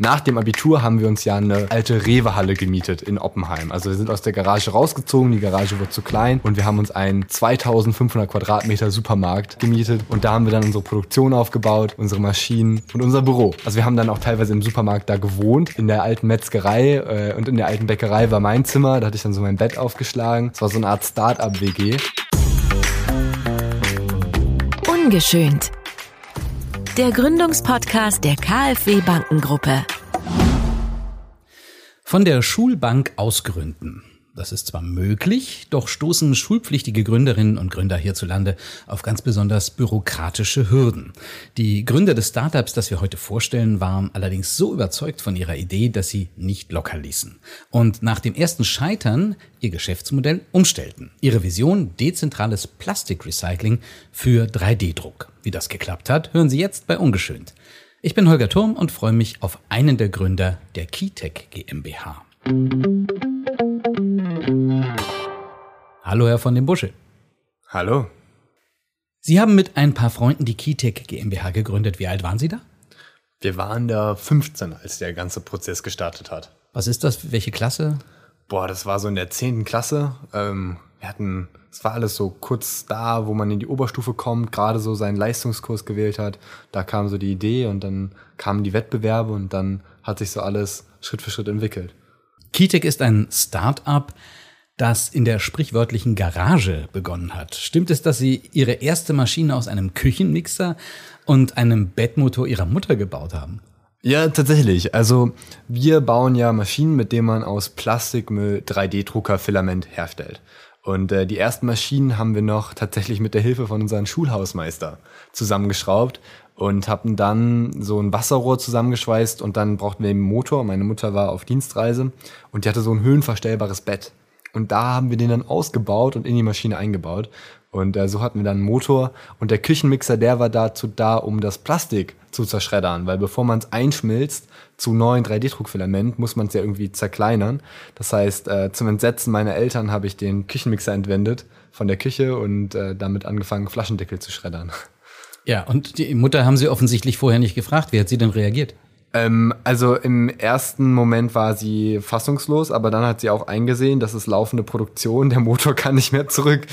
Nach dem Abitur haben wir uns ja eine alte Rewe-Halle gemietet in Oppenheim. Also wir sind aus der Garage rausgezogen, die Garage wurde zu klein und wir haben uns einen 2500 Quadratmeter Supermarkt gemietet und da haben wir dann unsere Produktion aufgebaut, unsere Maschinen und unser Büro. Also wir haben dann auch teilweise im Supermarkt da gewohnt, in der alten Metzgerei äh, und in der alten Bäckerei war mein Zimmer, da hatte ich dann so mein Bett aufgeschlagen. Es war so eine Art Start-up-WG. Ungeschönt. Der Gründungspodcast der KfW Bankengruppe. Von der Schulbank ausgründen. Das ist zwar möglich, doch stoßen schulpflichtige Gründerinnen und Gründer hierzulande auf ganz besonders bürokratische Hürden. Die Gründer des Startups, das wir heute vorstellen, waren allerdings so überzeugt von ihrer Idee, dass sie nicht locker ließen. Und nach dem ersten Scheitern ihr Geschäftsmodell umstellten. Ihre Vision dezentrales Plastikrecycling für 3D-Druck. Wie das geklappt hat, hören Sie jetzt bei Ungeschönt. Ich bin Holger Turm und freue mich auf einen der Gründer der Keytech GmbH. Hallo, Herr von dem Busche. Hallo. Sie haben mit ein paar Freunden die Keytech GmbH gegründet. Wie alt waren Sie da? Wir waren da 15, als der ganze Prozess gestartet hat. Was ist das? Welche Klasse? Boah, das war so in der 10. Klasse. Ähm, wir hatten, es war alles so kurz da, wo man in die Oberstufe kommt, gerade so seinen Leistungskurs gewählt hat. Da kam so die Idee und dann kamen die Wettbewerbe und dann hat sich so alles Schritt für Schritt entwickelt. Keytech ist ein Start-up, das in der sprichwörtlichen Garage begonnen hat. Stimmt es, dass Sie Ihre erste Maschine aus einem Küchenmixer und einem Bettmotor Ihrer Mutter gebaut haben? Ja, tatsächlich. Also wir bauen ja Maschinen, mit denen man aus Plastikmüll 3D-Drucker-Filament herstellt. Und äh, die ersten Maschinen haben wir noch tatsächlich mit der Hilfe von unserem Schulhausmeister zusammengeschraubt und hatten dann so ein Wasserrohr zusammengeschweißt und dann brauchten wir einen Motor. Meine Mutter war auf Dienstreise und die hatte so ein höhenverstellbares Bett. Und da haben wir den dann ausgebaut und in die Maschine eingebaut. Und äh, so hatten wir dann einen Motor. Und der Küchenmixer, der war dazu da, um das Plastik zu zerschreddern. Weil bevor man es einschmilzt zu neuen 3D-Druckfilament, muss man es ja irgendwie zerkleinern. Das heißt, äh, zum Entsetzen meiner Eltern habe ich den Küchenmixer entwendet von der Küche und äh, damit angefangen, Flaschendeckel zu schreddern. Ja, und die Mutter haben Sie offensichtlich vorher nicht gefragt. Wie hat sie denn reagiert? Ähm, also im ersten Moment war sie fassungslos, aber dann hat sie auch eingesehen, das ist laufende Produktion, der Motor kann nicht mehr zurück.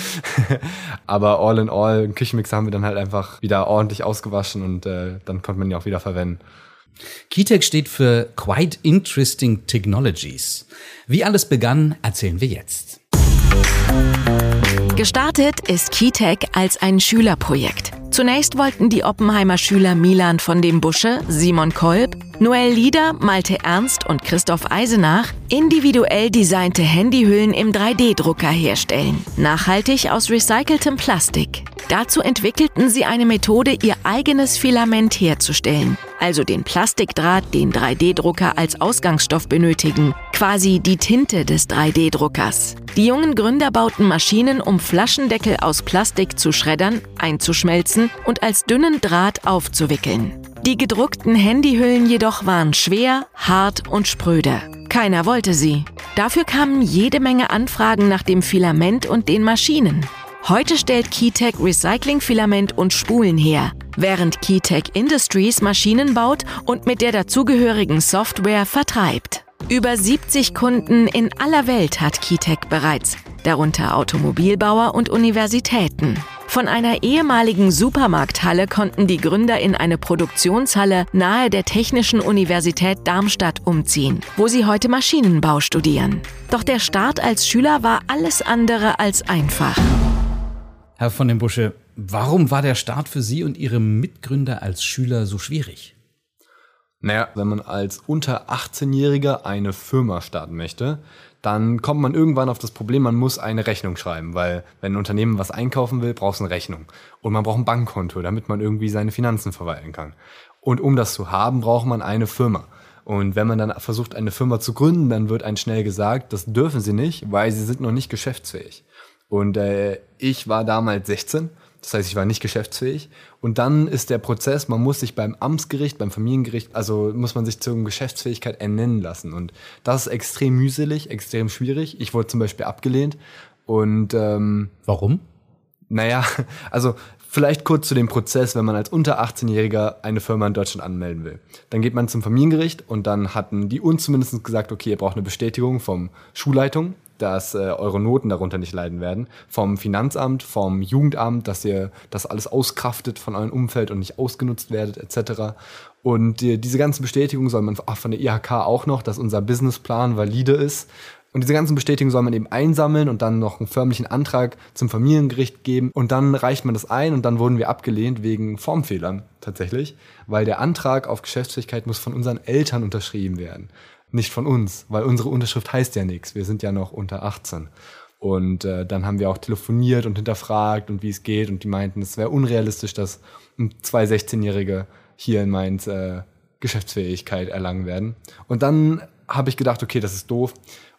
aber all in all, einen Küchenmixer haben wir dann halt einfach wieder ordentlich ausgewaschen und äh, dann konnte man ihn auch wieder verwenden. Keytech steht für Quite Interesting Technologies. Wie alles begann, erzählen wir jetzt. Gestartet ist Keytech als ein Schülerprojekt. Zunächst wollten die Oppenheimer Schüler Milan von dem Busche, Simon Kolb, Noel Lieder, Malte Ernst und Christoph Eisenach individuell designte Handyhüllen im 3D-Drucker herstellen. Nachhaltig aus recyceltem Plastik. Dazu entwickelten sie eine Methode, ihr eigenes Filament herzustellen. Also den Plastikdraht, den 3D-Drucker als Ausgangsstoff benötigen. Quasi die Tinte des 3D-Druckers. Die jungen Gründer bauten Maschinen, um Flaschendeckel aus Plastik zu schreddern, einzuschmelzen und als dünnen Draht aufzuwickeln. Die gedruckten Handyhüllen jedoch waren schwer, hart und spröde. Keiner wollte sie. Dafür kamen jede Menge Anfragen nach dem Filament und den Maschinen. Heute stellt Keytech Recyclingfilament und Spulen her, während Keytech Industries Maschinen baut und mit der dazugehörigen Software vertreibt. Über 70 Kunden in aller Welt hat Keytech bereits, darunter Automobilbauer und Universitäten. Von einer ehemaligen Supermarkthalle konnten die Gründer in eine Produktionshalle nahe der Technischen Universität Darmstadt umziehen, wo sie heute Maschinenbau studieren. Doch der Start als Schüler war alles andere als einfach. Herr von dem Busche, warum war der Start für Sie und Ihre Mitgründer als Schüler so schwierig? Naja, wenn man als unter 18-Jähriger eine Firma starten möchte, dann kommt man irgendwann auf das Problem, man muss eine Rechnung schreiben, weil wenn ein Unternehmen was einkaufen will, braucht es eine Rechnung. Und man braucht ein Bankkonto, damit man irgendwie seine Finanzen verwalten kann. Und um das zu haben, braucht man eine Firma. Und wenn man dann versucht, eine Firma zu gründen, dann wird einem schnell gesagt, das dürfen sie nicht, weil sie sind noch nicht geschäftsfähig. Und äh, ich war damals 16 das heißt, ich war nicht geschäftsfähig. Und dann ist der Prozess, man muss sich beim Amtsgericht, beim Familiengericht, also muss man sich zur Geschäftsfähigkeit ernennen lassen. Und das ist extrem mühselig, extrem schwierig. Ich wurde zum Beispiel abgelehnt. Und ähm, warum? Naja, also Vielleicht kurz zu dem Prozess, wenn man als unter 18-Jähriger eine Firma in Deutschland anmelden will. Dann geht man zum Familiengericht und dann hatten die uns zumindest gesagt, okay, ihr braucht eine Bestätigung vom Schulleitung, dass äh, eure Noten darunter nicht leiden werden, vom Finanzamt, vom Jugendamt, dass ihr das alles auskraftet von eurem Umfeld und nicht ausgenutzt werdet etc. Und äh, diese ganzen Bestätigungen soll man ach, von der IHK auch noch, dass unser Businessplan valide ist und diese ganzen Bestätigungen soll man eben einsammeln und dann noch einen förmlichen Antrag zum Familiengericht geben. Und dann reicht man das ein und dann wurden wir abgelehnt wegen Formfehlern tatsächlich, weil der Antrag auf Geschäftsfähigkeit muss von unseren Eltern unterschrieben werden. Nicht von uns, weil unsere Unterschrift heißt ja nichts. Wir sind ja noch unter 18. Und äh, dann haben wir auch telefoniert und hinterfragt und wie es geht. Und die meinten, es wäre unrealistisch, dass zwei 16-Jährige hier in Mainz äh, Geschäftsfähigkeit erlangen werden. Und dann habe ich gedacht, okay, das ist doof.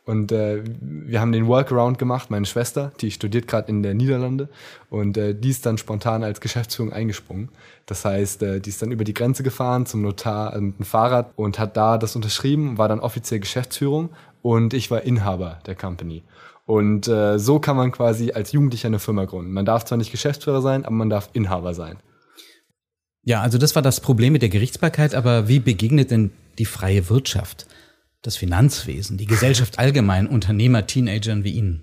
Und äh, wir haben den Workaround gemacht, meine Schwester, die studiert gerade in der Niederlande und äh, die ist dann spontan als Geschäftsführung eingesprungen. Das heißt, äh, die ist dann über die Grenze gefahren zum Notar äh, mit dem Fahrrad und hat da das unterschrieben, war dann offiziell Geschäftsführung und ich war Inhaber der Company. Und äh, so kann man quasi als Jugendlicher eine Firma gründen. Man darf zwar nicht Geschäftsführer sein, aber man darf Inhaber sein. Ja, also das war das Problem mit der Gerichtsbarkeit, aber wie begegnet denn die freie Wirtschaft? Das Finanzwesen, die Gesellschaft allgemein Unternehmer, Teenagern wie Ihnen?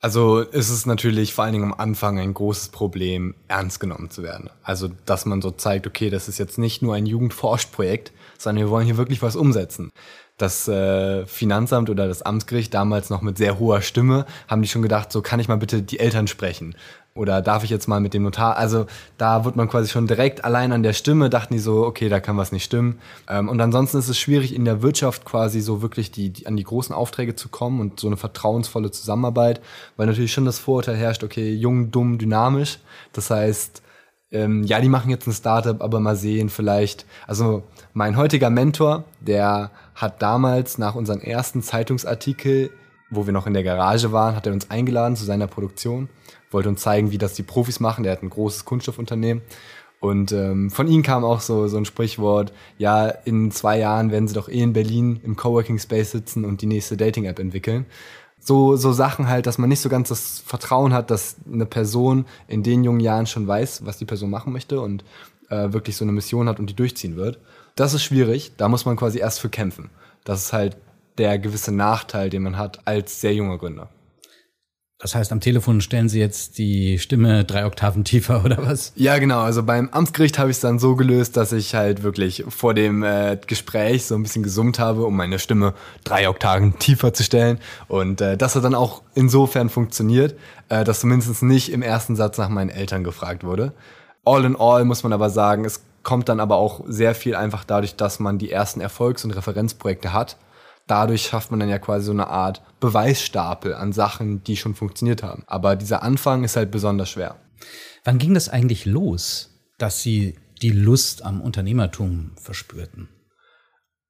Also ist es natürlich vor allen Dingen am Anfang ein großes Problem, ernst genommen zu werden. Also dass man so zeigt, okay, das ist jetzt nicht nur ein Jugendforschprojekt, sondern wir wollen hier wirklich was umsetzen. Das äh, Finanzamt oder das Amtsgericht damals noch mit sehr hoher Stimme haben die schon gedacht, so kann ich mal bitte die Eltern sprechen oder darf ich jetzt mal mit dem Notar? Also da wird man quasi schon direkt allein an der Stimme, dachten die so, okay, da kann was nicht stimmen. Ähm, und ansonsten ist es schwierig in der Wirtschaft quasi so wirklich die, die, an die großen Aufträge zu kommen und so eine vertrauensvolle Zusammenarbeit, weil natürlich schon das Vorurteil herrscht, okay, jung, dumm, dynamisch. Das heißt, ähm, ja, die machen jetzt ein Startup, aber mal sehen, vielleicht. Also mein heutiger Mentor, der hat damals nach unserem ersten Zeitungsartikel, wo wir noch in der Garage waren, hat er uns eingeladen zu seiner Produktion wollte uns zeigen, wie das die Profis machen. Der hat ein großes Kunststoffunternehmen. Und ähm, von ihm kam auch so, so ein Sprichwort, ja, in zwei Jahren werden sie doch eh in Berlin im Coworking Space sitzen und die nächste Dating-App entwickeln. So, so Sachen halt, dass man nicht so ganz das Vertrauen hat, dass eine Person in den jungen Jahren schon weiß, was die Person machen möchte und äh, wirklich so eine Mission hat und die durchziehen wird. Das ist schwierig, da muss man quasi erst für kämpfen. Das ist halt der gewisse Nachteil, den man hat als sehr junger Gründer. Das heißt, am Telefon stellen Sie jetzt die Stimme drei Oktaven tiefer oder was? Ja, genau. Also beim Amtsgericht habe ich es dann so gelöst, dass ich halt wirklich vor dem äh, Gespräch so ein bisschen gesummt habe, um meine Stimme drei Oktaven tiefer zu stellen. Und äh, das hat dann auch insofern funktioniert, äh, dass zumindest nicht im ersten Satz nach meinen Eltern gefragt wurde. All in all muss man aber sagen, es kommt dann aber auch sehr viel einfach dadurch, dass man die ersten Erfolgs- und Referenzprojekte hat dadurch schafft man dann ja quasi so eine Art Beweisstapel an Sachen, die schon funktioniert haben. Aber dieser Anfang ist halt besonders schwer. Wann ging das eigentlich los, dass Sie die Lust am Unternehmertum verspürten?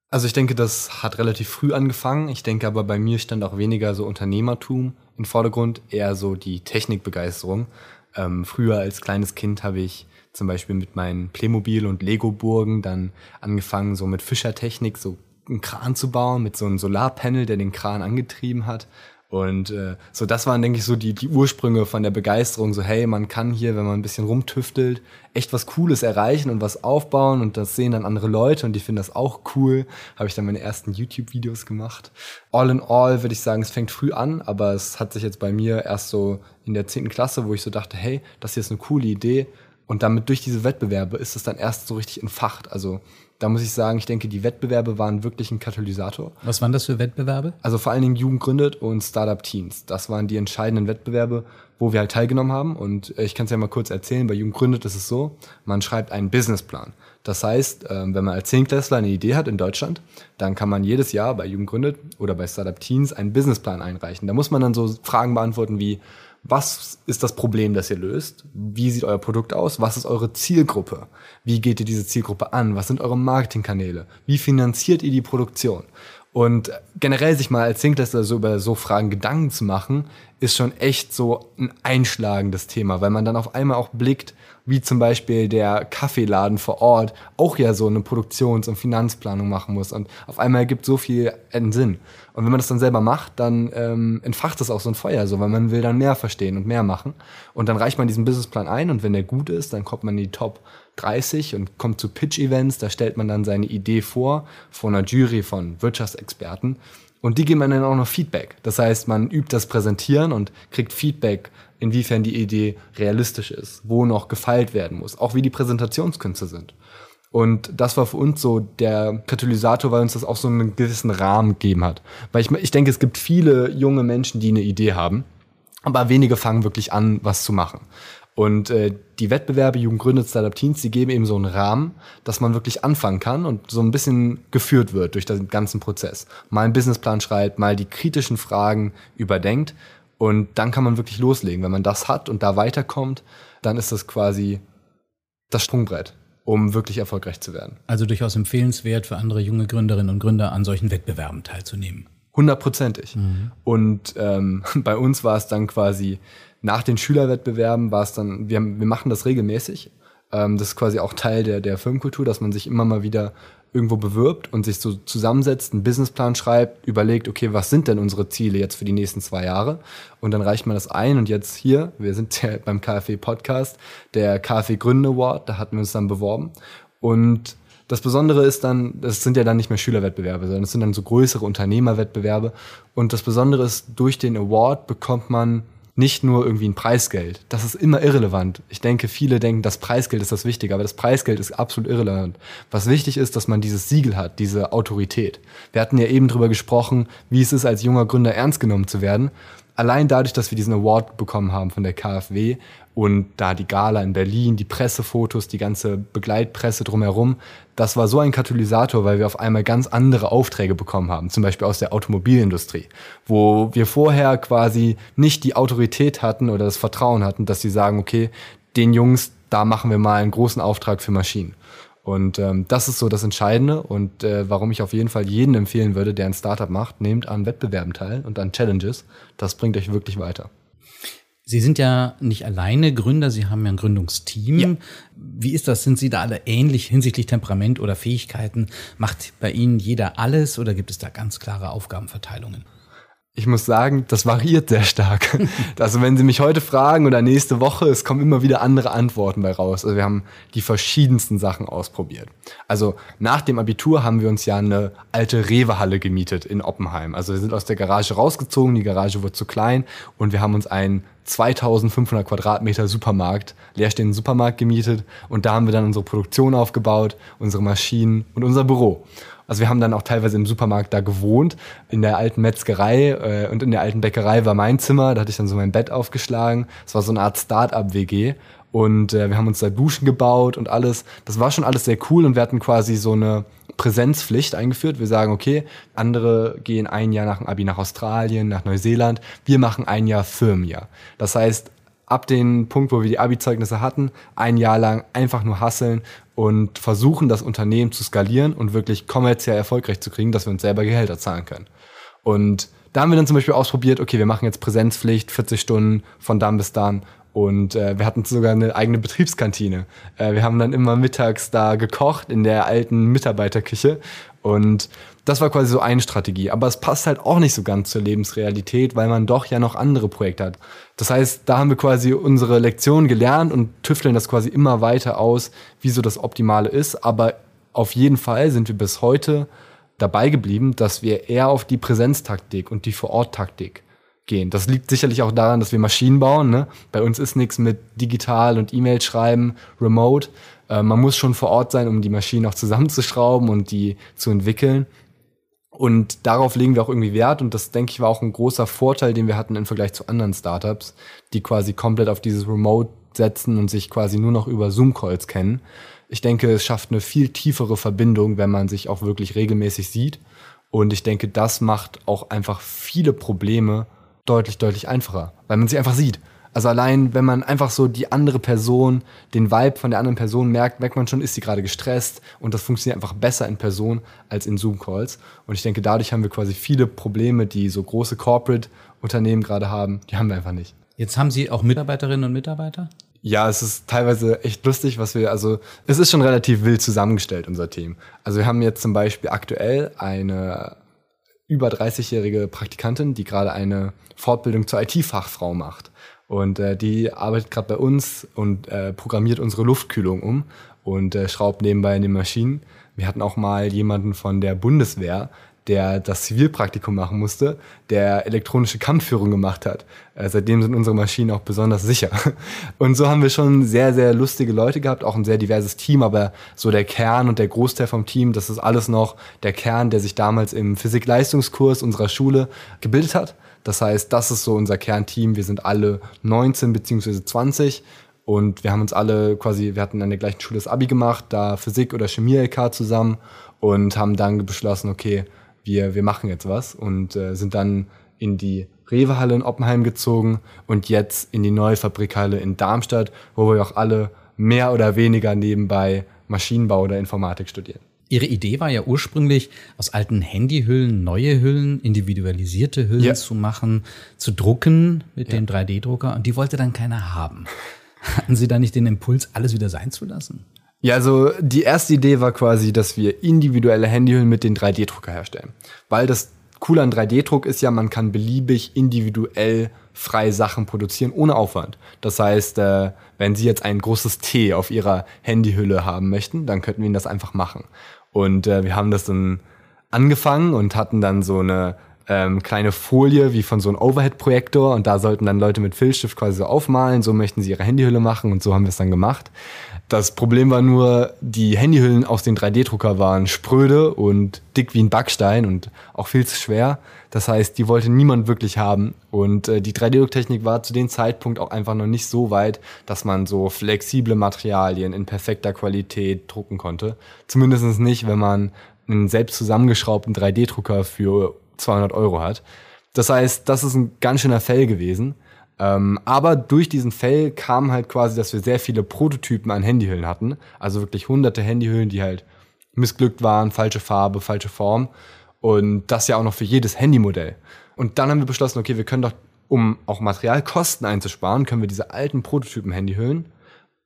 Also ich denke, das hat relativ früh angefangen. Ich denke aber bei mir stand auch weniger so Unternehmertum im Vordergrund, eher so die Technikbegeisterung. Ähm, früher als kleines Kind habe ich zum Beispiel mit meinen Playmobil und Lego-Burgen dann angefangen, so mit Fischertechnik, so einen Kran zu bauen mit so einem Solarpanel, der den Kran angetrieben hat. Und äh, so, das waren, denke ich, so die, die Ursprünge von der Begeisterung. So, hey, man kann hier, wenn man ein bisschen rumtüftelt, echt was Cooles erreichen und was aufbauen und das sehen dann andere Leute und die finden das auch cool. Habe ich dann meine ersten YouTube-Videos gemacht. All in all würde ich sagen, es fängt früh an, aber es hat sich jetzt bei mir erst so in der zehnten Klasse, wo ich so dachte, hey, das hier ist eine coole Idee. Und damit durch diese Wettbewerbe ist es dann erst so richtig entfacht. Also da muss ich sagen, ich denke, die Wettbewerbe waren wirklich ein Katalysator. Was waren das für Wettbewerbe? Also vor allen Dingen Jugend gründet und Startup Teens. Das waren die entscheidenden Wettbewerbe, wo wir halt teilgenommen haben. Und ich kann es ja mal kurz erzählen. Bei Jugend gründet ist es so, man schreibt einen Businessplan. Das heißt, ähm, wenn man als Zehntklässler eine Idee hat in Deutschland, dann kann man jedes Jahr bei Jugend gründet oder bei Startup Teens einen Businessplan einreichen. Da muss man dann so Fragen beantworten wie, was ist das Problem, das ihr löst? Wie sieht euer Produkt aus? Was ist eure Zielgruppe? Wie geht ihr diese Zielgruppe an? Was sind eure Marketingkanäle? Wie finanziert ihr die Produktion? Und generell sich mal als Sinklässler so über so Fragen Gedanken zu machen, ist schon echt so ein einschlagendes Thema, weil man dann auf einmal auch blickt, wie zum Beispiel der Kaffeeladen vor Ort auch ja so eine Produktions- und Finanzplanung machen muss. Und auf einmal ergibt so viel einen Sinn. Und wenn man das dann selber macht, dann ähm, entfacht das auch so ein Feuer, so, weil man will dann mehr verstehen und mehr machen. Und dann reicht man diesen Businessplan ein und wenn der gut ist, dann kommt man in die Top 30 und kommt zu Pitch-Events. Da stellt man dann seine Idee vor, vor einer Jury von Wirtschaftsexperten. Und die geben dann auch noch Feedback. Das heißt, man übt das Präsentieren und kriegt Feedback inwiefern die Idee realistisch ist, wo noch gefeilt werden muss, auch wie die Präsentationskünste sind. Und das war für uns so der Katalysator, weil uns das auch so einen gewissen Rahmen gegeben hat. Weil ich, ich denke, es gibt viele junge Menschen, die eine Idee haben, aber wenige fangen wirklich an, was zu machen. Und äh, die Wettbewerbe Jugend gründet Startup Teens, die geben eben so einen Rahmen, dass man wirklich anfangen kann und so ein bisschen geführt wird durch den ganzen Prozess. Mal einen Businessplan schreibt, mal die kritischen Fragen überdenkt und dann kann man wirklich loslegen. Wenn man das hat und da weiterkommt, dann ist das quasi das Sprungbrett, um wirklich erfolgreich zu werden. Also durchaus empfehlenswert für andere junge Gründerinnen und Gründer an solchen Wettbewerben teilzunehmen. Hundertprozentig. Mhm. Und ähm, bei uns war es dann quasi nach den Schülerwettbewerben war es dann, wir, wir machen das regelmäßig. Ähm, das ist quasi auch Teil der, der Firmenkultur, dass man sich immer mal wieder irgendwo bewirbt und sich so zusammensetzt, einen Businessplan schreibt, überlegt, okay, was sind denn unsere Ziele jetzt für die nächsten zwei Jahre? Und dann reicht man das ein und jetzt hier, wir sind ja beim KfW Podcast, der KfW Gründe Award, da hatten wir uns dann beworben und das Besondere ist dann, das sind ja dann nicht mehr Schülerwettbewerbe, sondern es sind dann so größere Unternehmerwettbewerbe. Und das Besondere ist, durch den Award bekommt man nicht nur irgendwie ein Preisgeld. Das ist immer irrelevant. Ich denke, viele denken, das Preisgeld ist das Wichtige, aber das Preisgeld ist absolut irrelevant. Was wichtig ist, dass man dieses Siegel hat, diese Autorität. Wir hatten ja eben drüber gesprochen, wie es ist, als junger Gründer ernst genommen zu werden. Allein dadurch, dass wir diesen Award bekommen haben von der KfW und da die Gala in Berlin, die Pressefotos, die ganze Begleitpresse drumherum, das war so ein Katalysator, weil wir auf einmal ganz andere Aufträge bekommen haben, zum Beispiel aus der Automobilindustrie, wo wir vorher quasi nicht die Autorität hatten oder das Vertrauen hatten, dass sie sagen, okay, den Jungs, da machen wir mal einen großen Auftrag für Maschinen. Und ähm, das ist so das Entscheidende und äh, warum ich auf jeden Fall jeden empfehlen würde, der ein Startup macht, nehmt an Wettbewerben teil und an Challenges. Das bringt euch wirklich weiter. Sie sind ja nicht alleine Gründer, Sie haben ja ein Gründungsteam. Ja. Wie ist das? Sind Sie da alle ähnlich hinsichtlich Temperament oder Fähigkeiten? Macht bei Ihnen jeder alles oder gibt es da ganz klare Aufgabenverteilungen? Ich muss sagen, das variiert sehr stark. Also wenn Sie mich heute fragen oder nächste Woche, es kommen immer wieder andere Antworten bei raus. Also wir haben die verschiedensten Sachen ausprobiert. Also nach dem Abitur haben wir uns ja eine alte Rewe-Halle gemietet in Oppenheim. Also wir sind aus der Garage rausgezogen, die Garage wurde zu klein und wir haben uns einen 2500 Quadratmeter Supermarkt, leerstehenden Supermarkt gemietet und da haben wir dann unsere Produktion aufgebaut, unsere Maschinen und unser Büro. Also wir haben dann auch teilweise im Supermarkt da gewohnt, in der alten Metzgerei äh, und in der alten Bäckerei war mein Zimmer, da hatte ich dann so mein Bett aufgeschlagen. Es war so eine Art Start-up-WG und äh, wir haben uns da Duschen gebaut und alles. Das war schon alles sehr cool und wir hatten quasi so eine Präsenzpflicht eingeführt. Wir sagen, okay, andere gehen ein Jahr nach dem Abi nach Australien, nach Neuseeland. Wir machen ein Jahr Firmenjahr. Das heißt, ab dem Punkt, wo wir die Abi-Zeugnisse hatten, ein Jahr lang einfach nur hasseln und versuchen, das Unternehmen zu skalieren und wirklich kommerziell erfolgreich zu kriegen, dass wir uns selber Gehälter zahlen können. Und da haben wir dann zum Beispiel ausprobiert, okay, wir machen jetzt Präsenzpflicht, 40 Stunden von dann bis dann. Und äh, wir hatten sogar eine eigene Betriebskantine. Äh, wir haben dann immer mittags da gekocht in der alten Mitarbeiterküche. Und das war quasi so eine Strategie. Aber es passt halt auch nicht so ganz zur Lebensrealität, weil man doch ja noch andere Projekte hat. Das heißt, da haben wir quasi unsere Lektion gelernt und tüfteln das quasi immer weiter aus, wie so das Optimale ist. Aber auf jeden Fall sind wir bis heute dabei geblieben, dass wir eher auf die Präsenztaktik und die Vororttaktik gehen. Das liegt sicherlich auch daran, dass wir Maschinen bauen. Ne? Bei uns ist nichts mit digital und E-Mail schreiben, remote. Äh, man muss schon vor Ort sein, um die Maschinen auch zusammenzuschrauben und die zu entwickeln. Und darauf legen wir auch irgendwie Wert. Und das, denke ich, war auch ein großer Vorteil, den wir hatten im Vergleich zu anderen Startups, die quasi komplett auf dieses Remote setzen und sich quasi nur noch über Zoom-Calls kennen. Ich denke, es schafft eine viel tiefere Verbindung, wenn man sich auch wirklich regelmäßig sieht. Und ich denke, das macht auch einfach viele Probleme deutlich, deutlich einfacher, weil man sich einfach sieht. Also allein, wenn man einfach so die andere Person, den Vibe von der anderen Person merkt, merkt man schon, ist sie gerade gestresst und das funktioniert einfach besser in Person als in Zoom-Calls. Und ich denke, dadurch haben wir quasi viele Probleme, die so große Corporate-Unternehmen gerade haben, die haben wir einfach nicht. Jetzt haben Sie auch Mitarbeiterinnen und Mitarbeiter? Ja, es ist teilweise echt lustig, was wir, also es ist schon relativ wild zusammengestellt, unser Team. Also wir haben jetzt zum Beispiel aktuell eine über 30-jährige Praktikantin, die gerade eine Fortbildung zur IT-Fachfrau macht. Und äh, die arbeitet gerade bei uns und äh, programmiert unsere Luftkühlung um und äh, schraubt nebenbei in den Maschinen. Wir hatten auch mal jemanden von der Bundeswehr, der das Zivilpraktikum machen musste, der elektronische Kampfführung gemacht hat. Äh, seitdem sind unsere Maschinen auch besonders sicher. Und so haben wir schon sehr, sehr lustige Leute gehabt, auch ein sehr diverses Team, aber so der Kern und der Großteil vom Team, das ist alles noch der Kern, der sich damals im Physik-Leistungskurs unserer Schule gebildet hat. Das heißt, das ist so unser Kernteam. Wir sind alle 19 beziehungsweise 20 und wir haben uns alle quasi, wir hatten an der gleichen Schule das Abi gemacht, da Physik oder Chemie-LK zusammen und haben dann beschlossen, okay, wir, wir machen jetzt was und äh, sind dann in die Rewe-Halle in Oppenheim gezogen und jetzt in die neue Fabrikhalle in Darmstadt, wo wir auch alle mehr oder weniger nebenbei Maschinenbau oder Informatik studieren. Ihre Idee war ja ursprünglich, aus alten Handyhüllen neue Hüllen, individualisierte Hüllen ja. zu machen, zu drucken mit ja. dem 3D-Drucker und die wollte dann keiner haben. Hatten Sie da nicht den Impuls, alles wieder sein zu lassen? Ja, also die erste Idee war quasi, dass wir individuelle Handyhüllen mit den 3D-Drucker herstellen. Weil das Coole an 3D-Druck ist ja, man kann beliebig individuell frei Sachen produzieren ohne Aufwand. Das heißt, äh, wenn Sie jetzt ein großes T auf Ihrer Handyhülle haben möchten, dann könnten wir Ihnen das einfach machen. Und äh, wir haben das dann angefangen und hatten dann so eine ähm, kleine Folie wie von so einem Overhead-Projektor und da sollten dann Leute mit Filzstift quasi so aufmalen, so möchten sie ihre Handyhülle machen und so haben wir es dann gemacht. Das Problem war nur, die Handyhüllen aus den 3D-Drucker waren spröde und dick wie ein Backstein und auch viel zu schwer. Das heißt, die wollte niemand wirklich haben. Und äh, die 3D-Drucktechnik war zu dem Zeitpunkt auch einfach noch nicht so weit, dass man so flexible Materialien in perfekter Qualität drucken konnte. Zumindest nicht, wenn man einen selbst zusammengeschraubten 3D-Drucker für 200 Euro hat. Das heißt, das ist ein ganz schöner Fell gewesen. Ähm, aber durch diesen Fail kam halt quasi, dass wir sehr viele Prototypen an Handyhüllen hatten. Also wirklich hunderte Handyhüllen, die halt missglückt waren, falsche Farbe, falsche Form. Und das ja auch noch für jedes Handymodell. Und dann haben wir beschlossen, okay, wir können doch, um auch Materialkosten einzusparen, können wir diese alten Prototypen-Handyhüllen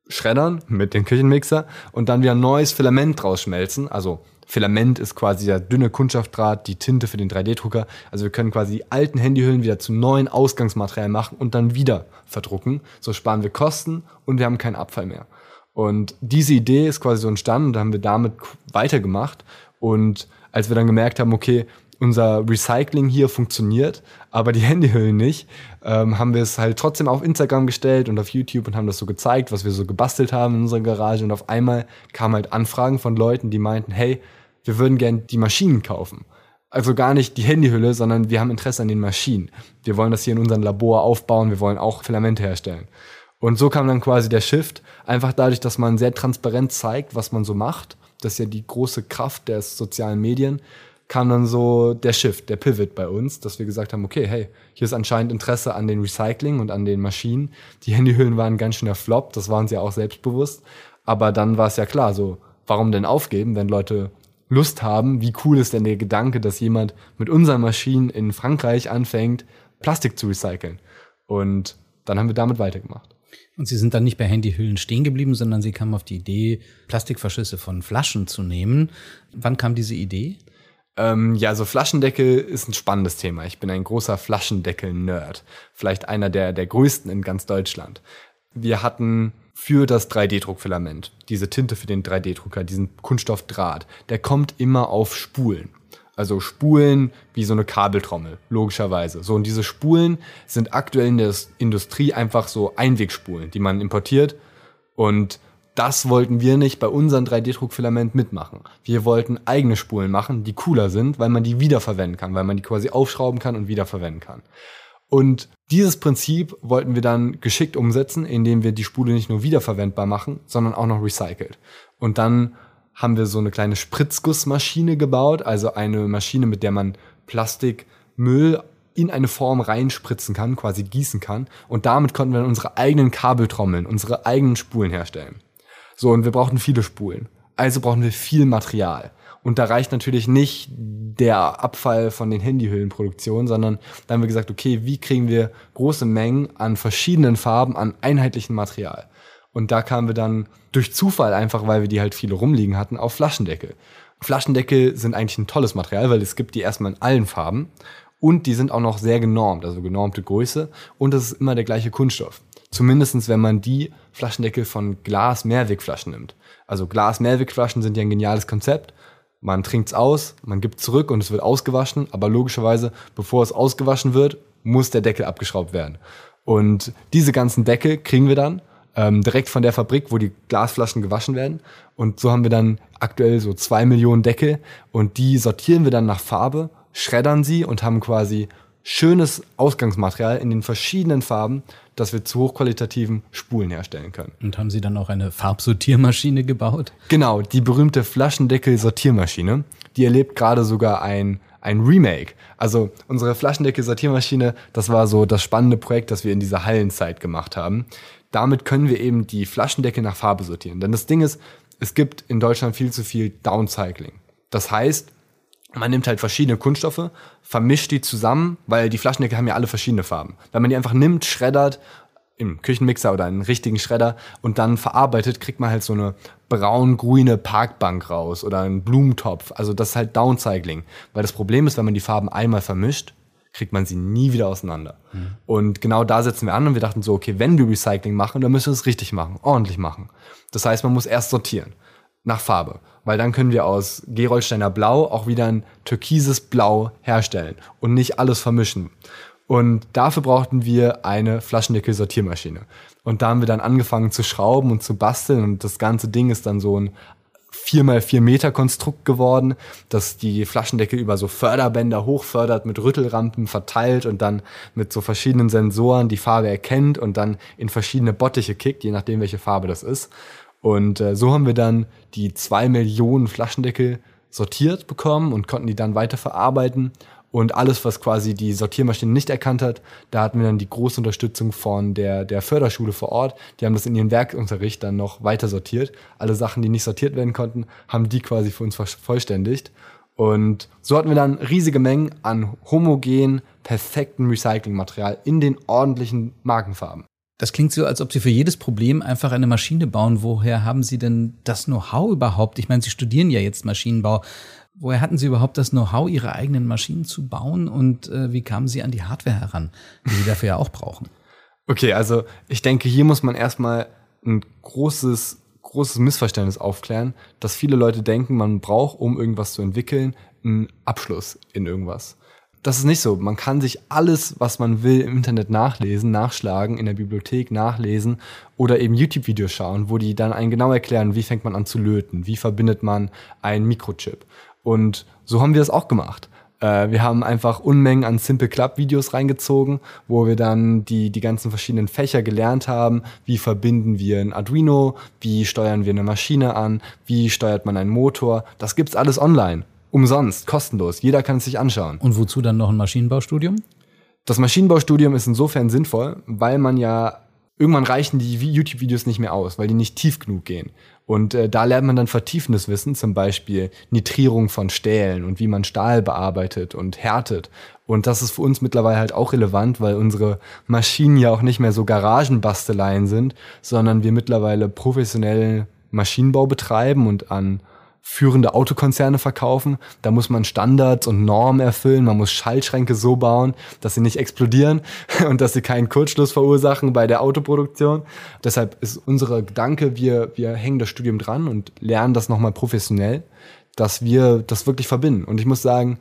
schreddern mit dem Küchenmixer und dann wieder neues Filament draus schmelzen. Also Filament ist quasi der dünne Kunststoffdraht, die Tinte für den 3D-Drucker. Also wir können quasi die alten Handyhüllen wieder zu neuen Ausgangsmaterialien machen und dann wieder verdrucken. So sparen wir Kosten und wir haben keinen Abfall mehr. Und diese Idee ist quasi so entstanden und haben wir damit weitergemacht. Und als wir dann gemerkt haben, okay, unser Recycling hier funktioniert, aber die Handyhüllen nicht, ähm, haben wir es halt trotzdem auf Instagram gestellt und auf YouTube und haben das so gezeigt, was wir so gebastelt haben in unserer Garage. Und auf einmal kamen halt Anfragen von Leuten, die meinten, hey, wir würden gern die Maschinen kaufen. Also gar nicht die Handyhülle, sondern wir haben Interesse an den Maschinen. Wir wollen das hier in unserem Labor aufbauen, wir wollen auch Filamente herstellen. Und so kam dann quasi der Shift, einfach dadurch, dass man sehr transparent zeigt, was man so macht. Das ist ja die große Kraft der sozialen Medien kam dann so der Shift, der Pivot bei uns, dass wir gesagt haben, okay, hey, hier ist anscheinend Interesse an den Recycling und an den Maschinen. Die Handyhüllen waren ganz schöner Flop, das waren sie ja auch selbstbewusst. Aber dann war es ja klar, so, warum denn aufgeben, wenn Leute Lust haben, wie cool ist denn der Gedanke, dass jemand mit unseren Maschinen in Frankreich anfängt, Plastik zu recyceln. Und dann haben wir damit weitergemacht. Und Sie sind dann nicht bei Handyhüllen stehen geblieben, sondern Sie kamen auf die Idee, Plastikverschlüsse von Flaschen zu nehmen. Wann kam diese Idee? Ähm, ja, so Flaschendeckel ist ein spannendes Thema. Ich bin ein großer Flaschendeckel-Nerd. Vielleicht einer der, der größten in ganz Deutschland. Wir hatten für das 3D-Druckfilament, diese Tinte für den 3D-Drucker, diesen Kunststoffdraht, der kommt immer auf Spulen. Also Spulen wie so eine Kabeltrommel, logischerweise. So, und diese Spulen sind aktuell in der Industrie einfach so Einwegspulen, die man importiert. Und das wollten wir nicht bei unserem 3D-Druckfilament mitmachen. Wir wollten eigene Spulen machen, die cooler sind, weil man die wiederverwenden kann, weil man die quasi aufschrauben kann und wiederverwenden kann. Und dieses Prinzip wollten wir dann geschickt umsetzen, indem wir die Spule nicht nur wiederverwendbar machen, sondern auch noch recycelt. Und dann haben wir so eine kleine Spritzgussmaschine gebaut, also eine Maschine, mit der man Plastikmüll in eine Form reinspritzen kann, quasi gießen kann. Und damit konnten wir dann unsere eigenen Kabeltrommeln, unsere eigenen Spulen herstellen. So, und wir brauchten viele Spulen. Also brauchen wir viel Material. Und da reicht natürlich nicht der Abfall von den Handyhüllenproduktionen, sondern da haben wir gesagt, okay, wie kriegen wir große Mengen an verschiedenen Farben, an einheitlichem Material? Und da kamen wir dann durch Zufall einfach, weil wir die halt viele rumliegen hatten, auf Flaschendeckel. Flaschendeckel sind eigentlich ein tolles Material, weil es gibt die erstmal in allen Farben und die sind auch noch sehr genormt, also genormte Größe und es ist immer der gleiche Kunststoff. Zumindestens, wenn man die Flaschendeckel von Glas-Mehrwegflaschen nimmt. Also Glas-Mehrwegflaschen sind ja ein geniales Konzept. Man trinkt's aus, man gibt zurück und es wird ausgewaschen, aber logischerweise, bevor es ausgewaschen wird, muss der Deckel abgeschraubt werden. Und diese ganzen Deckel kriegen wir dann ähm, direkt von der Fabrik, wo die Glasflaschen gewaschen werden. Und so haben wir dann aktuell so zwei Millionen Deckel und die sortieren wir dann nach Farbe, schreddern sie und haben quasi schönes Ausgangsmaterial in den verschiedenen Farben, dass wir zu hochqualitativen Spulen herstellen können. Und haben Sie dann auch eine Farbsortiermaschine gebaut? Genau, die berühmte Flaschendeckel-Sortiermaschine. Die erlebt gerade sogar ein, ein Remake. Also unsere Flaschendeckel-Sortiermaschine, das war so das spannende Projekt, das wir in dieser Hallenzeit gemacht haben damit können wir eben die Flaschendecke nach Farbe sortieren. Denn das Ding ist, es gibt in Deutschland viel zu viel Downcycling. Das heißt, man nimmt halt verschiedene Kunststoffe, vermischt die zusammen, weil die Flaschendecke haben ja alle verschiedene Farben. Wenn man die einfach nimmt, schreddert, im Küchenmixer oder einen richtigen Schredder und dann verarbeitet, kriegt man halt so eine braun-grüne Parkbank raus oder einen Blumentopf. Also das ist halt Downcycling. Weil das Problem ist, wenn man die Farben einmal vermischt, kriegt man sie nie wieder auseinander. Mhm. Und genau da setzen wir an und wir dachten so, okay, wenn wir Recycling machen, dann müssen wir es richtig machen, ordentlich machen. Das heißt, man muss erst sortieren nach Farbe, weil dann können wir aus Gerolsteiner Blau auch wieder ein türkises Blau herstellen und nicht alles vermischen. Und dafür brauchten wir eine Flaschendeckel-Sortiermaschine. Und da haben wir dann angefangen zu schrauben und zu basteln und das ganze Ding ist dann so ein 4x4 Meter Konstrukt geworden, das die Flaschendeckel über so Förderbänder hochfördert, mit Rüttelrampen verteilt und dann mit so verschiedenen Sensoren die Farbe erkennt und dann in verschiedene Bottiche kickt, je nachdem, welche Farbe das ist. Und äh, so haben wir dann die zwei Millionen Flaschendeckel sortiert bekommen und konnten die dann weiter verarbeiten und alles, was quasi die Sortiermaschine nicht erkannt hat, da hatten wir dann die große Unterstützung von der, der Förderschule vor Ort. Die haben das in ihren Werkunterricht dann noch weiter sortiert. Alle Sachen, die nicht sortiert werden konnten, haben die quasi für uns vervollständigt. Und so hatten wir dann riesige Mengen an homogen, perfekten Recyclingmaterial in den ordentlichen Markenfarben. Das klingt so, als ob Sie für jedes Problem einfach eine Maschine bauen. Woher haben Sie denn das Know-how überhaupt? Ich meine, Sie studieren ja jetzt Maschinenbau. Woher hatten Sie überhaupt das Know-how, Ihre eigenen Maschinen zu bauen und äh, wie kamen Sie an die Hardware heran, die Sie dafür ja auch brauchen? Okay, also ich denke, hier muss man erstmal ein großes, großes Missverständnis aufklären, dass viele Leute denken, man braucht, um irgendwas zu entwickeln, einen Abschluss in irgendwas. Das ist nicht so. Man kann sich alles, was man will, im Internet nachlesen, nachschlagen, in der Bibliothek nachlesen oder eben YouTube-Videos schauen, wo die dann einen genau erklären, wie fängt man an zu löten, wie verbindet man einen Mikrochip. Und so haben wir es auch gemacht. Äh, wir haben einfach Unmengen an Simple Club Videos reingezogen, wo wir dann die, die ganzen verschiedenen Fächer gelernt haben. Wie verbinden wir ein Arduino? Wie steuern wir eine Maschine an? Wie steuert man einen Motor? Das gibt's alles online. Umsonst, kostenlos. Jeder kann es sich anschauen. Und wozu dann noch ein Maschinenbaustudium? Das Maschinenbaustudium ist insofern sinnvoll, weil man ja irgendwann reichen die YouTube-Videos nicht mehr aus, weil die nicht tief genug gehen. Und äh, da lernt man dann vertiefendes Wissen, zum Beispiel Nitrierung von Stählen und wie man Stahl bearbeitet und härtet. Und das ist für uns mittlerweile halt auch relevant, weil unsere Maschinen ja auch nicht mehr so Garagenbasteleien sind, sondern wir mittlerweile professionell Maschinenbau betreiben und an führende Autokonzerne verkaufen. Da muss man Standards und Normen erfüllen. Man muss Schaltschränke so bauen, dass sie nicht explodieren und dass sie keinen Kurzschluss verursachen bei der Autoproduktion. Deshalb ist unsere Gedanke, wir, wir hängen das Studium dran und lernen das nochmal professionell, dass wir das wirklich verbinden. Und ich muss sagen,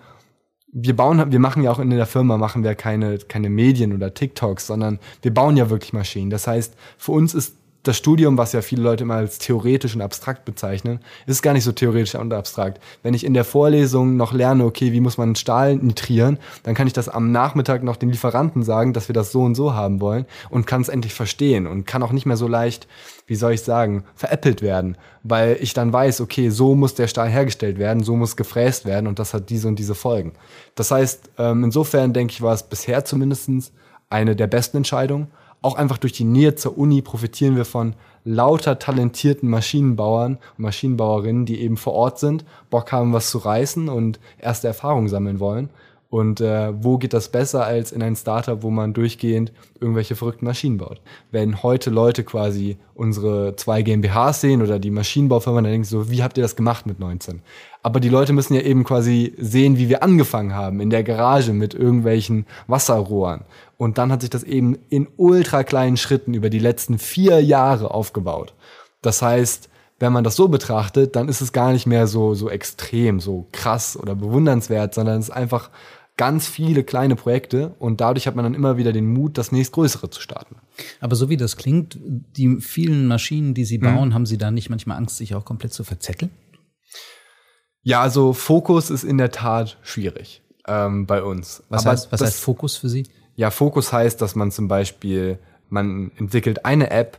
wir bauen, wir machen ja auch in der Firma, machen wir keine, keine Medien oder TikToks, sondern wir bauen ja wirklich Maschinen. Das heißt, für uns ist das Studium, was ja viele Leute immer als theoretisch und abstrakt bezeichnen, ist gar nicht so theoretisch und abstrakt. Wenn ich in der Vorlesung noch lerne, okay, wie muss man Stahl nitrieren, dann kann ich das am Nachmittag noch den Lieferanten sagen, dass wir das so und so haben wollen und kann es endlich verstehen und kann auch nicht mehr so leicht, wie soll ich sagen, veräppelt werden, weil ich dann weiß, okay, so muss der Stahl hergestellt werden, so muss gefräst werden und das hat diese und diese Folgen. Das heißt, ähm, insofern denke ich, war es bisher zumindestens eine der besten Entscheidungen auch einfach durch die Nähe zur Uni profitieren wir von lauter talentierten Maschinenbauern und Maschinenbauerinnen, die eben vor Ort sind, Bock haben, was zu reißen und erste Erfahrungen sammeln wollen. Und äh, wo geht das besser als in ein Startup, wo man durchgehend irgendwelche verrückten Maschinen baut? Wenn heute Leute quasi unsere zwei GmbHs sehen oder die Maschinenbaufirma, dann denken sie so, wie habt ihr das gemacht mit 19? Aber die Leute müssen ja eben quasi sehen, wie wir angefangen haben, in der Garage mit irgendwelchen Wasserrohren. Und dann hat sich das eben in ultra kleinen Schritten über die letzten vier Jahre aufgebaut. Das heißt, wenn man das so betrachtet, dann ist es gar nicht mehr so, so extrem, so krass oder bewundernswert, sondern es ist einfach ganz viele kleine Projekte und dadurch hat man dann immer wieder den Mut, das nächstgrößere zu starten. Aber so wie das klingt, die vielen Maschinen, die Sie mhm. bauen, mhm. haben Sie da nicht manchmal Angst, sich auch komplett zu verzetteln? Ja, also Fokus ist in der Tat schwierig ähm, bei uns. Was, Aber heißt, was heißt Fokus für Sie? Ja, Fokus heißt, dass man zum Beispiel, man entwickelt eine App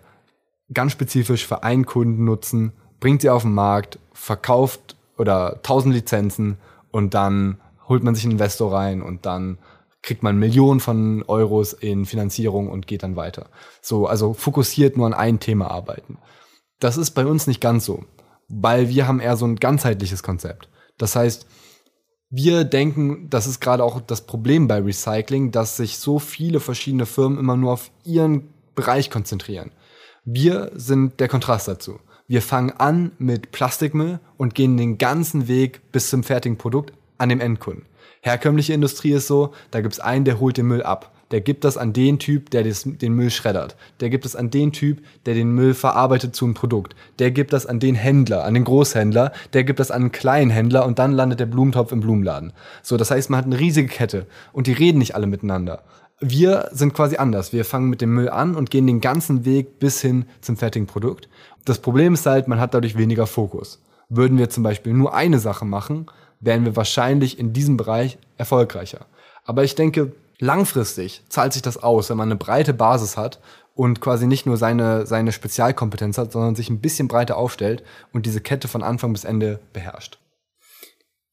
ganz spezifisch für einen Kunden nutzen, bringt sie auf den Markt, verkauft oder 1000 Lizenzen und dann holt man sich einen Investor rein und dann kriegt man Millionen von Euros in Finanzierung und geht dann weiter. So, also fokussiert nur an ein Thema arbeiten. Das ist bei uns nicht ganz so, weil wir haben eher so ein ganzheitliches Konzept. Das heißt, wir denken, das ist gerade auch das Problem bei Recycling, dass sich so viele verschiedene Firmen immer nur auf ihren Bereich konzentrieren. Wir sind der Kontrast dazu. Wir fangen an mit Plastikmüll und gehen den ganzen Weg bis zum fertigen Produkt an dem Endkunden. Herkömmliche Industrie ist so, da gibt's einen, der holt den Müll ab der gibt das an den Typ, der des, den Müll schreddert. Der gibt es an den Typ, der den Müll verarbeitet zu einem Produkt. Der gibt das an den Händler, an den Großhändler. Der gibt das an einen kleinen Händler und dann landet der Blumentopf im Blumenladen. So, das heißt, man hat eine riesige Kette und die reden nicht alle miteinander. Wir sind quasi anders. Wir fangen mit dem Müll an und gehen den ganzen Weg bis hin zum fertigen Produkt. Das Problem ist halt, man hat dadurch weniger Fokus. Würden wir zum Beispiel nur eine Sache machen, wären wir wahrscheinlich in diesem Bereich erfolgreicher. Aber ich denke, langfristig zahlt sich das aus, wenn man eine breite Basis hat und quasi nicht nur seine, seine Spezialkompetenz hat, sondern sich ein bisschen breiter aufstellt und diese Kette von Anfang bis Ende beherrscht.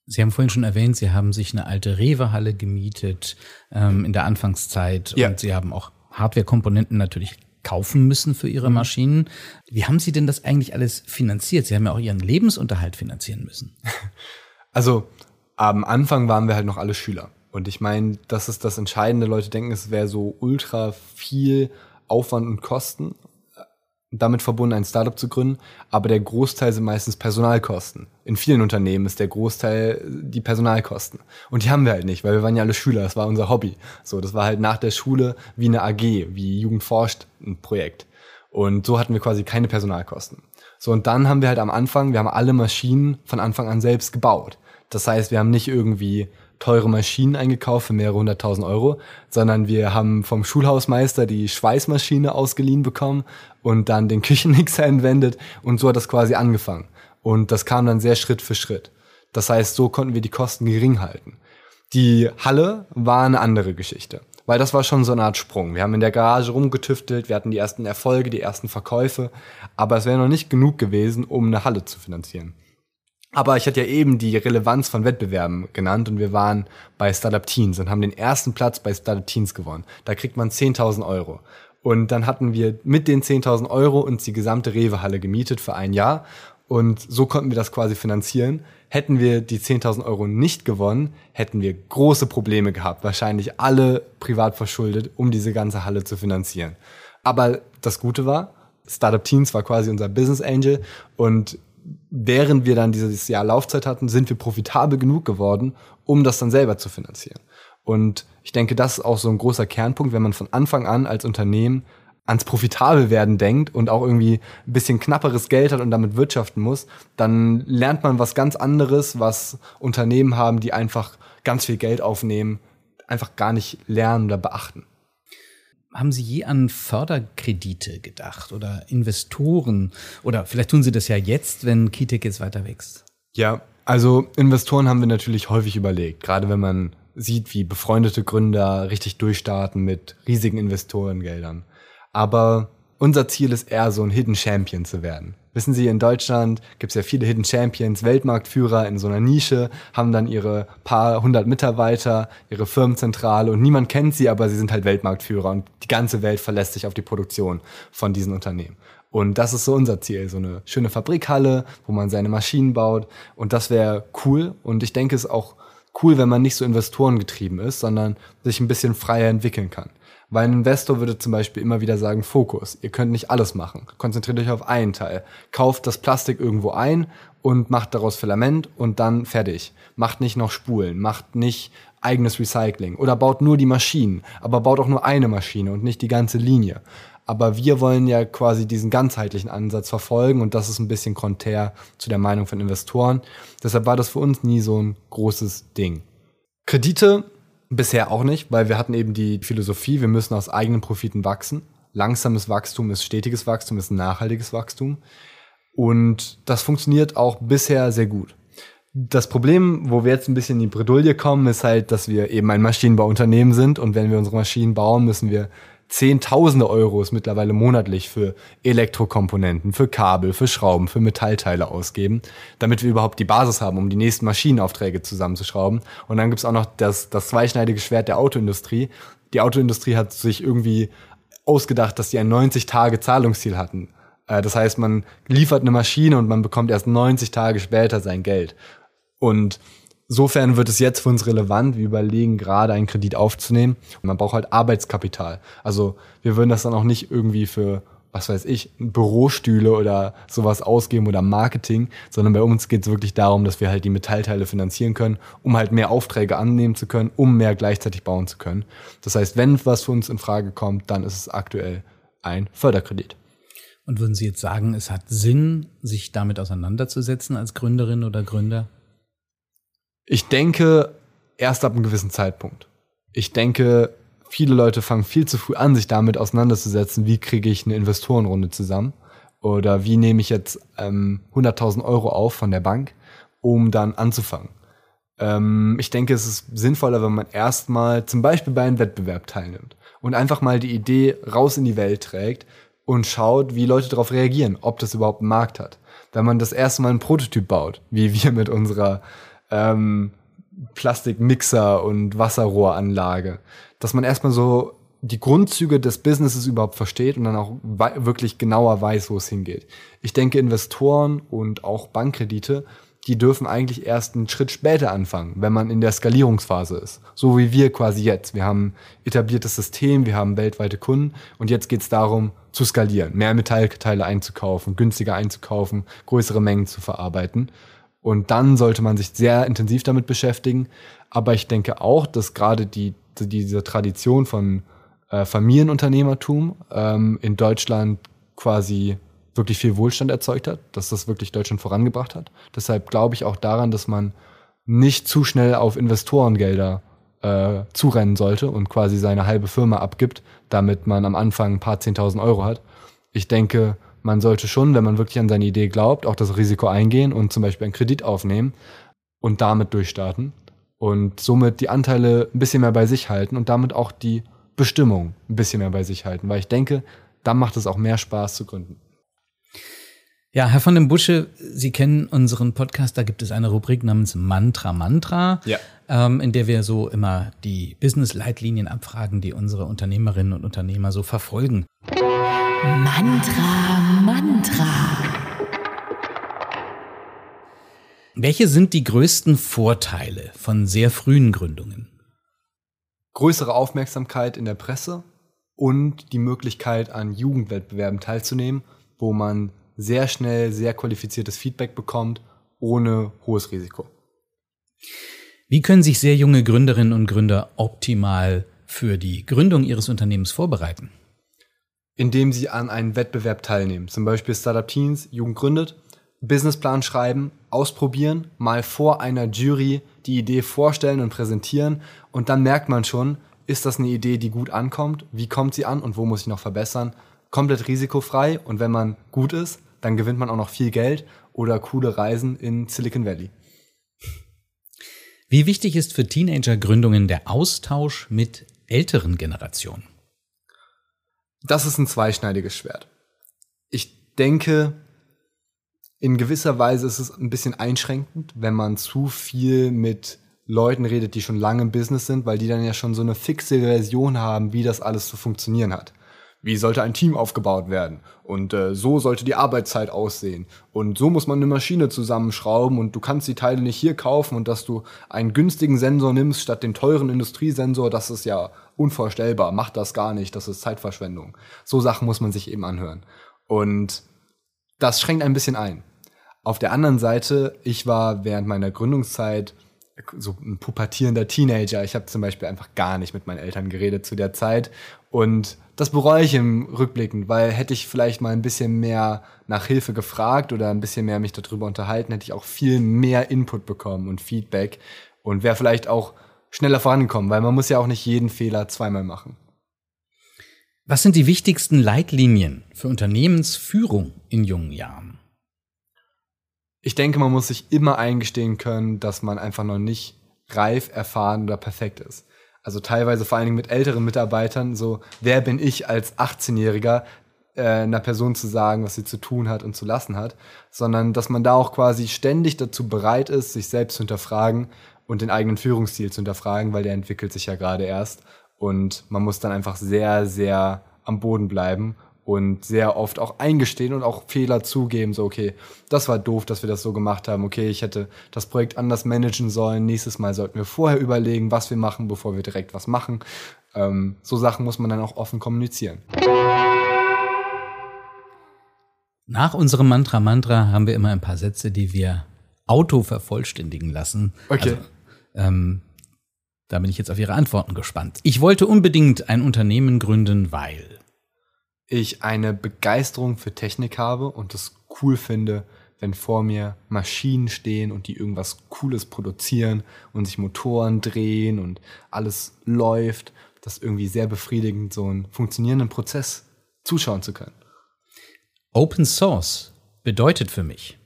Sie haben vorhin schon erwähnt, Sie haben sich eine alte Rewe-Halle gemietet ähm, in der Anfangszeit ja. und Sie haben auch Hardware-Komponenten natürlich kaufen müssen für Ihre mhm. Maschinen. Wie haben Sie denn das eigentlich alles finanziert? Sie haben ja auch Ihren Lebensunterhalt finanzieren müssen. Also am Anfang waren wir halt noch alle Schüler. Und ich meine, das ist das Entscheidende. Leute denken, es wäre so ultra viel Aufwand und Kosten äh, damit verbunden, ein Startup zu gründen. Aber der Großteil sind meistens Personalkosten. In vielen Unternehmen ist der Großteil die Personalkosten. Und die haben wir halt nicht, weil wir waren ja alle Schüler. Das war unser Hobby. So, das war halt nach der Schule wie eine AG, wie Jugend forscht ein Projekt. Und so hatten wir quasi keine Personalkosten. So, und dann haben wir halt am Anfang, wir haben alle Maschinen von Anfang an selbst gebaut. Das heißt, wir haben nicht irgendwie teure Maschinen eingekauft für mehrere hunderttausend Euro, sondern wir haben vom Schulhausmeister die Schweißmaschine ausgeliehen bekommen und dann den Küchenmixer entwendet und so hat das quasi angefangen. Und das kam dann sehr Schritt für Schritt. Das heißt, so konnten wir die Kosten gering halten. Die Halle war eine andere Geschichte, weil das war schon so eine Art Sprung. Wir haben in der Garage rumgetüftelt, wir hatten die ersten Erfolge, die ersten Verkäufe, aber es wäre noch nicht genug gewesen, um eine Halle zu finanzieren. Aber ich hatte ja eben die Relevanz von Wettbewerben genannt und wir waren bei Startup Teens und haben den ersten Platz bei Startup Teens gewonnen. Da kriegt man 10.000 Euro. Und dann hatten wir mit den 10.000 Euro uns die gesamte Rewe-Halle gemietet für ein Jahr. Und so konnten wir das quasi finanzieren. Hätten wir die 10.000 Euro nicht gewonnen, hätten wir große Probleme gehabt. Wahrscheinlich alle privat verschuldet, um diese ganze Halle zu finanzieren. Aber das Gute war, Startup Teens war quasi unser Business Angel und während wir dann dieses Jahr Laufzeit hatten, sind wir profitabel genug geworden, um das dann selber zu finanzieren. Und ich denke, das ist auch so ein großer Kernpunkt, wenn man von Anfang an als Unternehmen ans profitabel werden denkt und auch irgendwie ein bisschen knapperes Geld hat und damit wirtschaften muss, dann lernt man was ganz anderes, was Unternehmen haben, die einfach ganz viel Geld aufnehmen, einfach gar nicht lernen oder beachten. Haben Sie je an Förderkredite gedacht oder Investoren? Oder vielleicht tun Sie das ja jetzt, wenn Kitek jetzt weiter wächst. Ja, also Investoren haben wir natürlich häufig überlegt, gerade wenn man sieht, wie befreundete Gründer richtig durchstarten mit riesigen Investorengeldern. Aber unser Ziel ist eher so ein Hidden Champion zu werden. Wissen Sie, in Deutschland gibt es ja viele Hidden Champions, Weltmarktführer in so einer Nische, haben dann ihre paar hundert Mitarbeiter, ihre Firmenzentrale und niemand kennt sie, aber sie sind halt Weltmarktführer und die ganze Welt verlässt sich auf die Produktion von diesen Unternehmen. Und das ist so unser Ziel, so eine schöne Fabrikhalle, wo man seine Maschinen baut und das wäre cool und ich denke es ist auch cool, wenn man nicht so investorengetrieben ist, sondern sich ein bisschen freier entwickeln kann. Weil ein Investor würde zum Beispiel immer wieder sagen, Fokus, ihr könnt nicht alles machen. Konzentriert euch auf einen Teil. Kauft das Plastik irgendwo ein und macht daraus Filament und dann fertig. Macht nicht noch Spulen, macht nicht eigenes Recycling oder baut nur die Maschinen, aber baut auch nur eine Maschine und nicht die ganze Linie. Aber wir wollen ja quasi diesen ganzheitlichen Ansatz verfolgen und das ist ein bisschen konträr zu der Meinung von Investoren. Deshalb war das für uns nie so ein großes Ding. Kredite Bisher auch nicht, weil wir hatten eben die Philosophie, wir müssen aus eigenen Profiten wachsen. Langsames Wachstum ist stetiges Wachstum, ist nachhaltiges Wachstum. Und das funktioniert auch bisher sehr gut. Das Problem, wo wir jetzt ein bisschen in die Bredouille kommen, ist halt, dass wir eben ein Maschinenbauunternehmen sind und wenn wir unsere Maschinen bauen, müssen wir Zehntausende Euros mittlerweile monatlich für Elektrokomponenten, für Kabel, für Schrauben, für Metallteile ausgeben, damit wir überhaupt die Basis haben, um die nächsten Maschinenaufträge zusammenzuschrauben. Und dann gibt's auch noch das, das zweischneidige Schwert der Autoindustrie. Die Autoindustrie hat sich irgendwie ausgedacht, dass sie ein 90-Tage-Zahlungsziel hatten. Äh, das heißt, man liefert eine Maschine und man bekommt erst 90 Tage später sein Geld. Und Insofern wird es jetzt für uns relevant. Wir überlegen gerade einen Kredit aufzunehmen. man braucht halt Arbeitskapital. Also wir würden das dann auch nicht irgendwie für, was weiß ich, Bürostühle oder sowas ausgeben oder Marketing, sondern bei uns geht es wirklich darum, dass wir halt die Metallteile finanzieren können, um halt mehr Aufträge annehmen zu können, um mehr gleichzeitig bauen zu können. Das heißt, wenn was für uns in Frage kommt, dann ist es aktuell ein Förderkredit. Und würden Sie jetzt sagen, es hat Sinn, sich damit auseinanderzusetzen als Gründerin oder Gründer? Ich denke, erst ab einem gewissen Zeitpunkt. Ich denke, viele Leute fangen viel zu früh an, sich damit auseinanderzusetzen, wie kriege ich eine Investorenrunde zusammen oder wie nehme ich jetzt ähm, 100.000 Euro auf von der Bank, um dann anzufangen. Ähm, ich denke, es ist sinnvoller, wenn man erstmal zum Beispiel bei einem Wettbewerb teilnimmt und einfach mal die Idee raus in die Welt trägt und schaut, wie Leute darauf reagieren, ob das überhaupt einen Markt hat. Wenn man das erste Mal einen Prototyp baut, wie wir mit unserer ähm, Plastikmixer und Wasserrohranlage. Dass man erstmal so die Grundzüge des Businesses überhaupt versteht und dann auch wirklich genauer weiß, wo es hingeht. Ich denke, Investoren und auch Bankkredite, die dürfen eigentlich erst einen Schritt später anfangen, wenn man in der Skalierungsphase ist. So wie wir quasi jetzt. Wir haben etabliertes System, wir haben weltweite Kunden und jetzt geht es darum, zu skalieren, mehr Metallteile einzukaufen, günstiger einzukaufen, größere Mengen zu verarbeiten. Und dann sollte man sich sehr intensiv damit beschäftigen. Aber ich denke auch, dass gerade die, diese Tradition von äh, Familienunternehmertum ähm, in Deutschland quasi wirklich viel Wohlstand erzeugt hat, dass das wirklich Deutschland vorangebracht hat. Deshalb glaube ich auch daran, dass man nicht zu schnell auf Investorengelder äh, zurennen sollte und quasi seine halbe Firma abgibt, damit man am Anfang ein paar zehntausend Euro hat. Ich denke, man sollte schon, wenn man wirklich an seine Idee glaubt, auch das Risiko eingehen und zum Beispiel einen Kredit aufnehmen und damit durchstarten und somit die Anteile ein bisschen mehr bei sich halten und damit auch die Bestimmung ein bisschen mehr bei sich halten, weil ich denke, dann macht es auch mehr Spaß zu gründen. Ja, Herr von dem Busche, Sie kennen unseren Podcast, da gibt es eine Rubrik namens Mantra Mantra, ja. ähm, in der wir so immer die Business-Leitlinien abfragen, die unsere Unternehmerinnen und Unternehmer so verfolgen. Mantra, Mantra. Welche sind die größten Vorteile von sehr frühen Gründungen? Größere Aufmerksamkeit in der Presse und die Möglichkeit, an Jugendwettbewerben teilzunehmen, wo man sehr schnell sehr qualifiziertes Feedback bekommt, ohne hohes Risiko. Wie können sich sehr junge Gründerinnen und Gründer optimal für die Gründung ihres Unternehmens vorbereiten? Indem sie an einem Wettbewerb teilnehmen. Zum Beispiel Startup Teens, Jugend gründet, Businessplan schreiben, ausprobieren, mal vor einer Jury die Idee vorstellen und präsentieren und dann merkt man schon, ist das eine Idee, die gut ankommt? Wie kommt sie an und wo muss ich noch verbessern? Komplett risikofrei und wenn man gut ist, dann gewinnt man auch noch viel Geld oder coole Reisen in Silicon Valley. Wie wichtig ist für Teenager-Gründungen der Austausch mit älteren Generationen? Das ist ein zweischneidiges Schwert. Ich denke, in gewisser Weise ist es ein bisschen einschränkend, wenn man zu viel mit Leuten redet, die schon lange im Business sind, weil die dann ja schon so eine fixe Version haben, wie das alles zu funktionieren hat. Wie sollte ein Team aufgebaut werden? Und äh, so sollte die Arbeitszeit aussehen. Und so muss man eine Maschine zusammenschrauben und du kannst die Teile nicht hier kaufen und dass du einen günstigen Sensor nimmst statt den teuren Industriesensor, das ist ja unvorstellbar. Mach das gar nicht, das ist Zeitverschwendung. So Sachen muss man sich eben anhören. Und das schränkt ein bisschen ein. Auf der anderen Seite, ich war während meiner Gründungszeit so ein pubertierender Teenager. Ich habe zum Beispiel einfach gar nicht mit meinen Eltern geredet zu der Zeit. Und das bereue ich im Rückblickend, weil hätte ich vielleicht mal ein bisschen mehr nach Hilfe gefragt oder ein bisschen mehr mich darüber unterhalten, hätte ich auch viel mehr Input bekommen und Feedback und wäre vielleicht auch schneller vorangekommen, weil man muss ja auch nicht jeden Fehler zweimal machen. Was sind die wichtigsten Leitlinien für Unternehmensführung in jungen Jahren? ich denke, man muss sich immer eingestehen können, dass man einfach noch nicht reif, erfahren oder perfekt ist. Also teilweise vor allen Dingen mit älteren Mitarbeitern, so wer bin ich als 18-Jähriger, äh, einer Person zu sagen, was sie zu tun hat und zu lassen hat, sondern dass man da auch quasi ständig dazu bereit ist, sich selbst zu hinterfragen und den eigenen Führungsstil zu hinterfragen, weil der entwickelt sich ja gerade erst. Und man muss dann einfach sehr, sehr am Boden bleiben und sehr oft auch eingestehen und auch Fehler zugeben, so okay, das war doof, dass wir das so gemacht haben, okay, ich hätte das Projekt anders managen sollen, nächstes Mal sollten wir vorher überlegen, was wir machen, bevor wir direkt was machen. Ähm, so Sachen muss man dann auch offen kommunizieren. Nach unserem Mantra Mantra haben wir immer ein paar Sätze, die wir auto vervollständigen lassen. Okay. Also, ähm, da bin ich jetzt auf Ihre Antworten gespannt. Ich wollte unbedingt ein Unternehmen gründen, weil ich eine Begeisterung für Technik habe und es cool finde, wenn vor mir Maschinen stehen und die irgendwas Cooles produzieren und sich Motoren drehen und alles läuft, das irgendwie sehr befriedigend, so einen funktionierenden Prozess zuschauen zu können. Open Source bedeutet für mich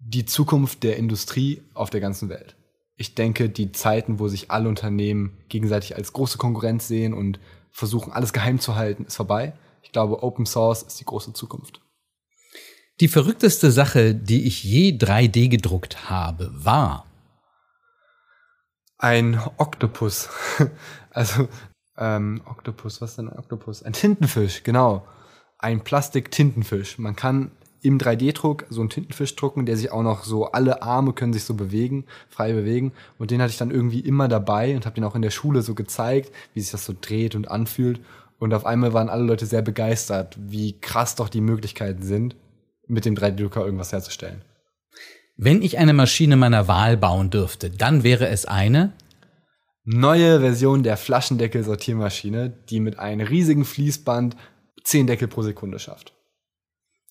die Zukunft der Industrie auf der ganzen Welt. Ich denke, die Zeiten, wo sich alle Unternehmen gegenseitig als große Konkurrenz sehen und versuchen, alles geheim zu halten, ist vorbei. Ich glaube, Open Source ist die große Zukunft. Die verrückteste Sache, die ich je 3D gedruckt habe, war ein Oktopus. also ähm, Oktopus, was ist denn ein Oktopus? Ein Tintenfisch, genau. Ein Plastik-Tintenfisch. Man kann im 3D-Druck so einen Tintenfisch drucken, der sich auch noch so, alle Arme können sich so bewegen, frei bewegen. Und den hatte ich dann irgendwie immer dabei und habe den auch in der Schule so gezeigt, wie sich das so dreht und anfühlt. Und auf einmal waren alle Leute sehr begeistert, wie krass doch die Möglichkeiten sind, mit dem 3D-Drucker irgendwas herzustellen. Wenn ich eine Maschine meiner Wahl bauen dürfte, dann wäre es eine neue Version der Flaschendeckel-Sortiermaschine, die mit einem riesigen Fließband 10 Deckel pro Sekunde schafft.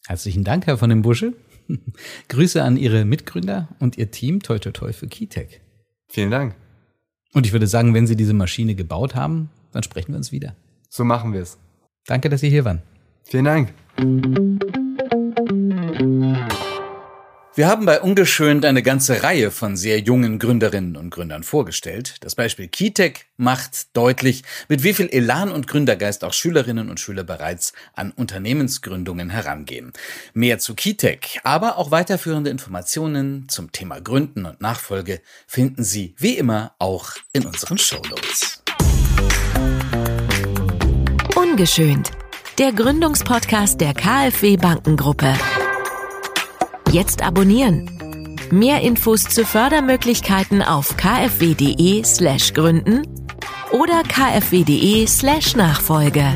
Herzlichen Dank, Herr von dem Busche. Grüße an Ihre Mitgründer und Ihr Team Toi Toi Toi für Keytech. Vielen Dank. Und ich würde sagen, wenn Sie diese Maschine gebaut haben, dann sprechen wir uns wieder. So machen wir es. Danke, dass Sie hier waren. Vielen Dank. Wir haben bei Ungeschönt eine ganze Reihe von sehr jungen Gründerinnen und Gründern vorgestellt. Das Beispiel Kitec macht deutlich, mit wie viel Elan und Gründergeist auch Schülerinnen und Schüler bereits an Unternehmensgründungen herangehen. Mehr zu Kitec, aber auch weiterführende Informationen zum Thema Gründen und Nachfolge finden Sie wie immer auch in unseren Shownotes. Ungeschönt. Der Gründungspodcast der KfW Bankengruppe. Jetzt abonnieren. Mehr Infos zu Fördermöglichkeiten auf kfw.de slash gründen oder kfw.de slash Nachfolge.